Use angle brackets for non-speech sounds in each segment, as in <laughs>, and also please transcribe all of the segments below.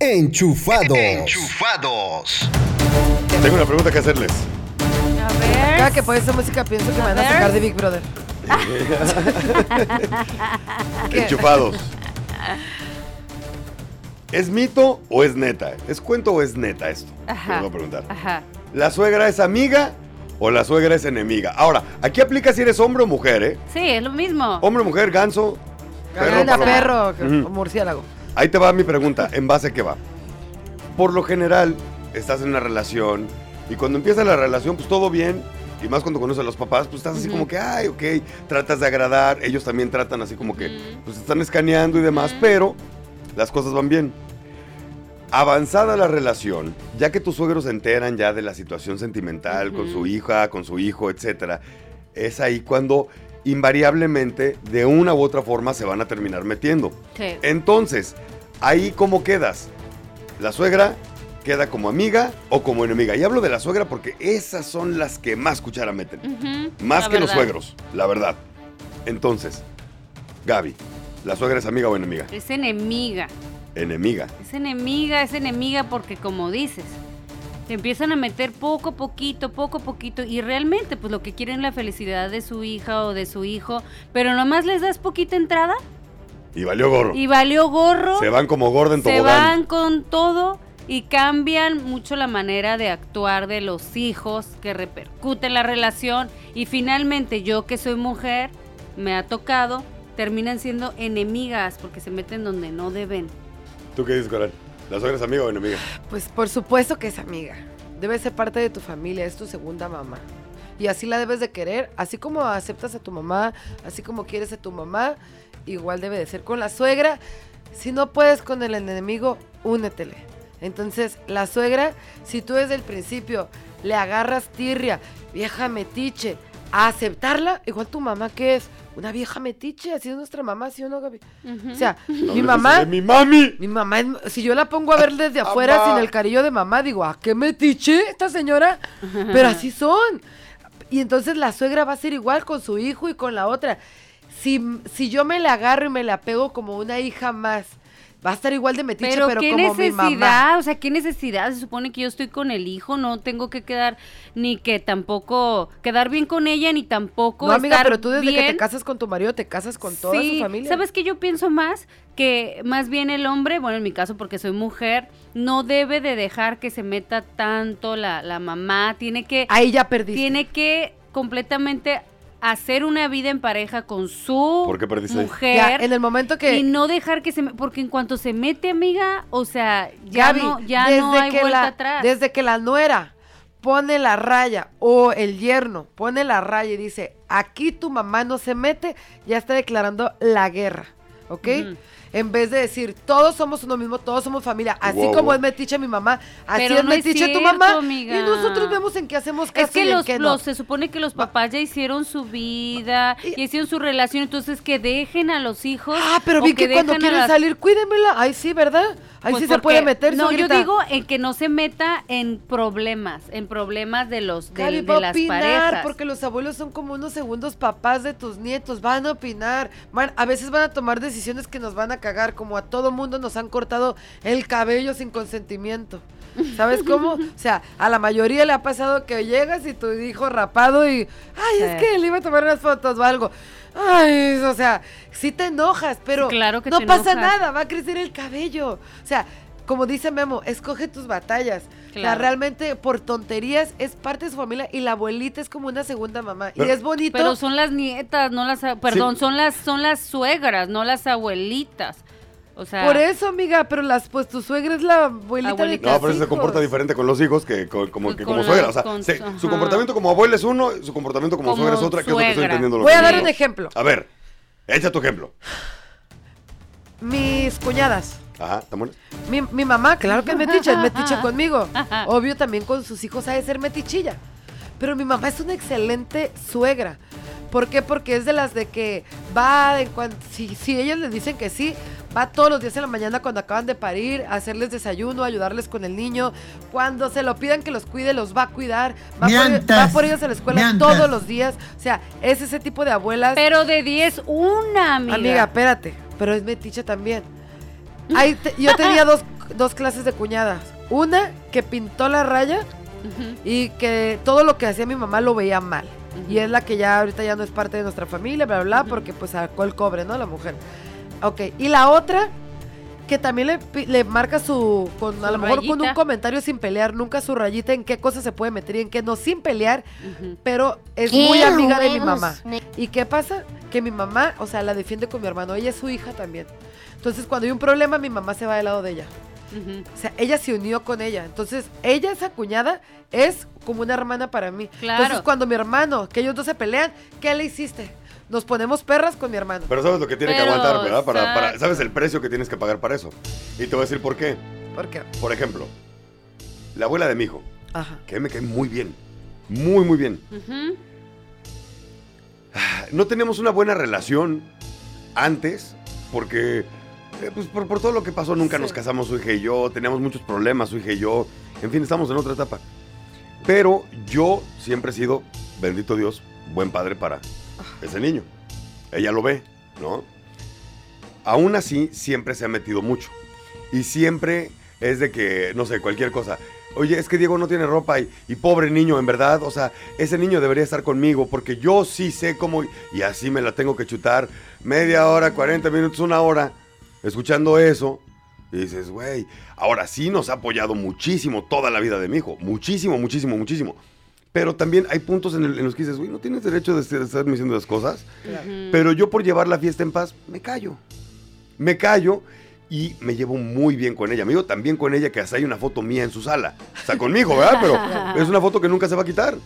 Enchufados. Enchufados. Tengo una pregunta que hacerles. A ver. Cada que pones esa música pienso que me van a ver. sacar de Big Brother. <laughs> Enchufados. ¿Es mito o es neta? ¿Es cuento o es neta esto? Ajá. Te voy a preguntar. Ajá. ¿La suegra es amiga o la suegra es enemiga? Ahora, aquí aplica si eres hombre o mujer, ¿eh? Sí, es lo mismo. Hombre, mujer, ganso, perro, paloma. perro, o murciélago. Ahí te va mi pregunta, ¿en base a qué va? Por lo general, estás en una relación y cuando empieza la relación, pues todo bien. Y más cuando conoces a los papás, pues estás así como que, ay, ok, tratas de agradar. Ellos también tratan así como que, Ujú. pues están escaneando y demás, Ujú. pero las cosas van bien. Avanzada la relación, ya que tus suegros se enteran ya de la situación sentimental con su hija, con su hijo, etcétera, es ahí cuando invariablemente, de una u otra forma, se van a terminar metiendo. Sí. Entonces, ahí cómo quedas. La suegra queda como amiga o como enemiga. Y hablo de la suegra porque esas son las que más cuchara meten. Más que los suegros, la verdad. Entonces, Gaby, ¿la suegra es amiga o enemiga? Es enemiga. Enemiga. Es enemiga, es enemiga porque como dices, te empiezan a meter poco a poquito, poco a poquito y realmente pues lo que quieren es la felicidad de su hija o de su hijo, pero nomás les das poquita entrada Y valió gorro. y valió gorro, Se van como gorda en se tobogán. van con todo y cambian mucho la manera de actuar de los hijos que repercute en la relación y finalmente yo que soy mujer, me ha tocado, terminan siendo enemigas porque se meten donde no deben. ¿Tú qué dices, Coral? ¿La suegra es amiga o enemiga? Pues por supuesto que es amiga. Debe ser parte de tu familia, es tu segunda mamá. Y así la debes de querer, así como aceptas a tu mamá, así como quieres a tu mamá, igual debe de ser con la suegra. Si no puedes con el enemigo, únetele. Entonces, la suegra, si tú desde el principio le agarras tirria, vieja metiche, a aceptarla, igual tu mamá que es una vieja metiche, así es nuestra mamá, ¿sí o no, Gaby? O sea, No, mi mamá, ¡De mi mami! mi mamá, es- si yo la pongo a ver desde afuera sin el cariño de mamá, digo, ¿a qué metiche esta señora? Pero así son. Y entonces la suegra va a ser igual con su hijo y con la otra. Si, si yo me la agarro y me la pego como una hija más, va a estar igual de metiche, Pero, pero, qué como mi mamá. necesidad, o sea, qué necesidad. Se supone que yo estoy con el hijo, no tengo que quedar ni que tampoco quedar bien con ella ni tampoco No, amiga, estar pero tú desde que te casas con tu marido, te casas con toda Sí, su familia. ¿Sabes qué yo pienso más? Que más bien el hombre, bueno, en mi caso porque soy mujer, no debe de dejar que se meta tanto la, la mamá, tiene que Ahí ya perdiste. tiene que completamente hacer una vida en pareja con su mujer. Ya, en el momento que... Y no dejar que se me- porque en cuanto se mete amiga, o sea, ya Gaby, no, ya no hay que vuelta la, atrás. Desde que la nuera pone la raya o el yerno pone la raya y dice, aquí tu mamá no se mete, ya está declarando la guerra, ¿ok? En vez de decir, todos somos uno mismo, todos somos familia, así Wow, como es metiche mi mamá, así Pero es no es metiche tu cierto, mamá, amiga. y nosotros vemos en qué hacemos caso Es que y en los, qué no. los- se supone que los papás ya hicieron su vida Y- y hicieron su relación, entonces que dejen a los hijos. Ah, pero vi que, cuando quieren las- salir, cuídemela. Ay, sí, ¿verdad? Ahí Pues sí se puede meter, No, yo digo en que no se meta en problemas, en problemas de los de, de va las opinar parejas. porque los abuelos son como unos segundos papás de tus nietos, van a opinar, van, a veces van a tomar decisiones que nos van a cagar, como a todo mundo nos han cortado el cabello sin consentimiento. ¿Sabes cómo? <laughs> O sea, a la mayoría le ha pasado que llegas y tu hijo rapado y, ay, es que le iba a tomar unas fotos o algo. Ay, o sea, sí te enojas, pero Sí, claro que no pasa enojas. nada, va a crecer el cabello. O sea, como dice Memo, escoge tus batallas. O sea, Claro. realmente por tonterías es parte de su familia y la abuelita es como una segunda mamá. y es bonito. Pero son las nietas, no las, perdón, son las son las suegras, no las abuelitas. O sea, por eso, amiga, pero las pues tu suegra es la abuelita, Abuelita. de No, pero se comporta diferente con los hijos que con, como, Con que como la- suegra. O sea, con- se- su ajá. comportamiento como abuela es uno, su comportamiento como, Como suegra es otra, que es lo que estoy suegra. entendiendo. lo Voy que a dar digo. un ejemplo. A ver, echa tu ejemplo. Mis cuñadas. Ajá, ¿está bueno? Mi, mi mamá, claro que es metiche, es metiche <laughs> conmigo. Obvio también con sus hijos ha de ser metichilla. Pero mi mamá es una excelente suegra. ¿Por qué? Porque es de las de que va, en cuan- si, si ellas le dicen que sí, va todos los días en la mañana cuando acaban de parir, a hacerles desayuno, ayudarles con el niño. Cuando se lo pidan que los cuide, los va a cuidar. Va, por, Mientas, va por ellos a la escuela todos los días. O sea, es ese tipo de abuelas. pero de 10 una, amiga. Amiga, espérate, pero es metiche también. Ahí te- yo tenía dos, dos clases de cuñadas. Una que pintó la raya y que todo lo que hacía mi mamá lo veía mal. Y es la que ya ahorita ya no es parte de nuestra familia, bla, bla, bla, porque pues sacó el cobre, ¿no? La mujer. Ok, y la otra, que también le, le marca su, con, a lo mejor con un comentario sin pelear, nunca su rayita en qué cosa se puede meter y en qué no, sin pelear, pero es ¡Qué muy amiga de mi mamá. ¿Y qué pasa? Que mi mamá, o sea, la defiende con mi hermano, ella es su hija también. Entonces, cuando hay un problema, mi mamá se va del lado de ella. O sea, ella se unió con ella. Entonces, ella, esa cuñada, es como una hermana para mí. Claro. Entonces, cuando mi hermano, que ellos dos se pelean, ¿qué le hiciste? Nos ponemos perras con mi hermano. Pero sabes lo que tiene que aguantar, ¿verdad? Para, para- sabes el precio que tienes que pagar para eso. Y te voy a decir por qué. ¿Por qué? Por ejemplo, la abuela de mi hijo, Ajá. que me cae muy bien. Muy, muy bien. Ujú. No teníamos una buena relación antes, porque eh, pues por, por todo lo que pasó nunca Sí. nos casamos su hija y yo, teníamos muchos problemas su hija y yo, en fin, estamos en otra etapa. Pero yo siempre he sido, bendito Dios, buen padre para ese niño. Ella lo ve, ¿no? Aún así, siempre se ha metido mucho. Y siempre es de que, no sé, cualquier cosa. Oye, es que Diego no tiene ropa y, pobre niño, en verdad. O sea, ese niño debería estar conmigo porque yo sí sé cómo. Y así me la tengo que chutar media hora, 40 minutos, una hora, escuchando eso. Y dices, güey, ahora sí nos ha apoyado muchísimo toda la vida de mi hijo. Muchísimo, muchísimo, muchísimo. Pero también hay puntos en, el- en los que dices, güey, no tienes derecho de, de estarme diciendo las cosas. Claro. Pero yo por llevar la fiesta en paz, me callo. Me callo y me llevo muy bien con ella. Me llevo tan bien con ella que hasta hay una foto mía en su sala. O sea, conmigo, ¿verdad? Pero es una foto que nunca se va a quitar.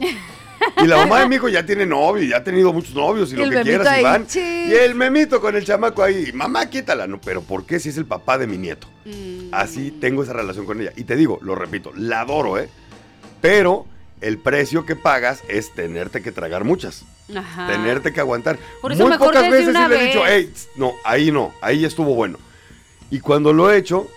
Y la mamá de mi hijo ya tiene novio, ya ha tenido muchos novios y, Y lo que quieras, ahí, Iván. sí. Y el memito con el chamaco ahí. Mamá, quítala. No, pero ¿por qué si es el papá de mi nieto? Mm. Así tengo esa relación con ella. Y te digo, lo repito, la adoro, ¿eh? Pero el precio que pagas es tenerte que tragar muchas. Ajá. Tenerte que aguantar. Por eso Muy mejor pocas veces una sí le he dicho, hey, tss, no, ahí no, ahí estuvo bueno. Y cuando lo he hecho,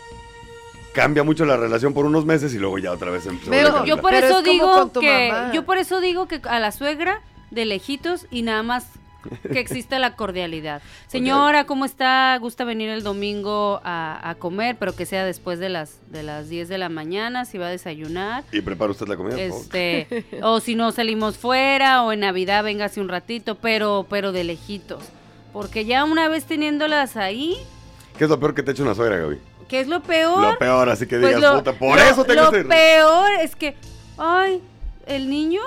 cambia mucho la relación por unos meses y luego ya otra vez empezó Veo, a. Yo por Pero eso es digo que mamá. yo por eso digo que a la suegra de lejitos y nada más que existe la cordialidad. Señora, ¿cómo está? Gusta venir el domingo a, a comer, pero que sea después de las de las 10 de la mañana, si va a desayunar. Y prepara usted la comida, por favor. Este, o si no salimos fuera o en Navidad véngase un ratito, pero pero de lejitos. Porque ya una vez teniéndolas ahí, ¿Qué es lo peor que te hecho una suegra, Gaby? ¿qué es lo peor? Lo peor, así que Pues digas, lo, puta, por lo- eso tengo lo peor es que, ay, el niño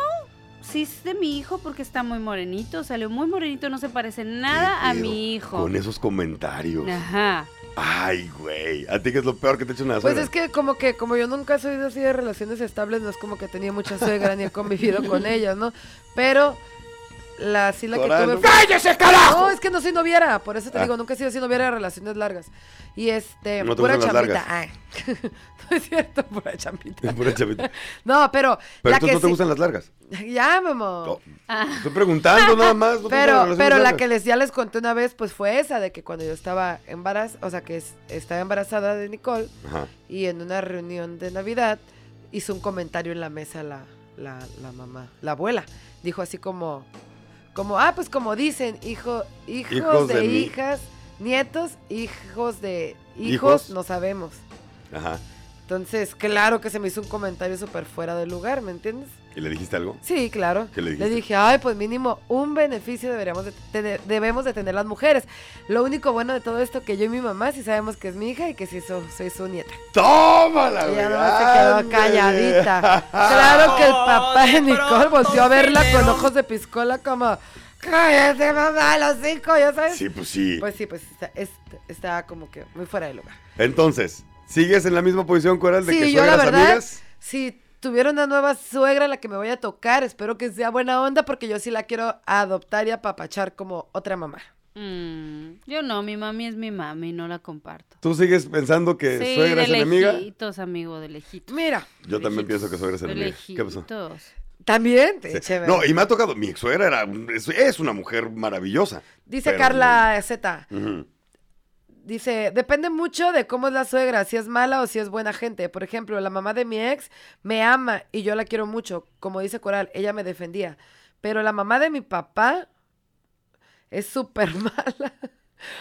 sí es de mi hijo porque está muy morenito, salió muy morenito, no se parece nada a mi hijo. Con esos comentarios. Ajá. Ay, güey. ¿A ti qué es lo peor que te ha hecho una Pues suegra? es que como que como yo nunca he sido así de relaciones estables, no es como que tenía mucha suegra ni he convivido con <laughs> ellas, ¿no? Pero la sí la que tuve ¡Cállese, carajo! No, es que no soy noviera, por eso te Ah. digo, nunca he sido así noviera de relaciones largas. Y este, ¿No te pura chambita. Ay. <laughs> no es cierto, pura chambita. <laughs> Pura chavita. No, pero Pero la entonces que no te sí- gustan las largas. <laughs> Ya, mamá. No, Ah, Estoy preguntando nada más. ¿no Pero, pero la que les ya les conté una vez, pues fue esa, de que cuando yo estaba embarazada, o sea, que es- estaba embarazada de Nicole, Ajá. y en una reunión de Navidad hizo un comentario en la mesa la, la, la mamá, la abuela. Dijo así como, como, ah, pues como dicen, hijo, hijos, Hijos de, hijas, nietos, hijos de hijos, Hijos. no sabemos. Ajá. Entonces, claro que se me hizo un comentario súper fuera de lugar, ¿me entiendes? ¿Y le dijiste algo? Sí, claro. ¿Qué le dijiste? dije, ay, pues mínimo un beneficio deberíamos de tener, debemos de tener las mujeres. Lo único bueno de todo esto que yo y mi mamá sí sabemos que es mi hija y que sí so- soy su nieta. ¡Tómala, güey! ya nomás se quedó calladita. <laughs> Claro que el papá de Nicole volteó a verla con ojos de piscola como, cállate mamá, los cinco, ya sabes. Sí, pues sí. Pues sí, pues está, es- está como que muy fuera de lugar. Entonces, ¿sigues en la misma posición, Coral, de que yo la suegras verdad, amigas? si tuviera una nueva suegra a la que me voy a tocar, espero que sea buena onda porque yo sí la quiero adoptar y apapachar como otra mamá. mm, yo no, mi mami es mi mami, no la comparto. ¿Tú sigues pensando que Sí, suegra de es enemiga? lejitos, amigo, de lejitos. Mira, Yo también pienso que suegra es enemiga. ¿Qué pasó? también, Sí. chévere. No, y me ha tocado, mi ex suegra era, es, es una mujer maravillosa. Dice pero Carla Z. Ujú. Dice, depende mucho de cómo es la suegra, si es mala o si es buena gente. Por ejemplo, la mamá de mi ex me ama y yo la quiero mucho. Como dice Coral, ella me defendía. Pero la mamá de mi papá es súper <laughs> mala.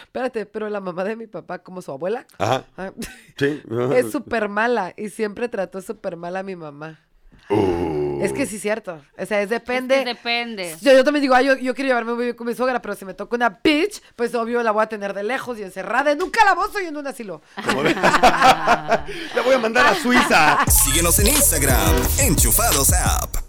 Espérate, pero la mamá de mi papá, como su abuela, Ajá. ah, Sí. <laughs> es súper mala y siempre trató súper mal a mi mamá. Uh. Es que sí es cierto. O sea, es Es depende. que depende. Yo, yo también digo, ay, yo, yo quiero llevarme muy bien con mi suegra, pero si me toca una bitch, pues obvio la voy a tener de lejos y encerrada en un calabozo y en un asilo. <laughs> La voy a mandar a Suiza. Síguenos en Instagram, Enchufados App.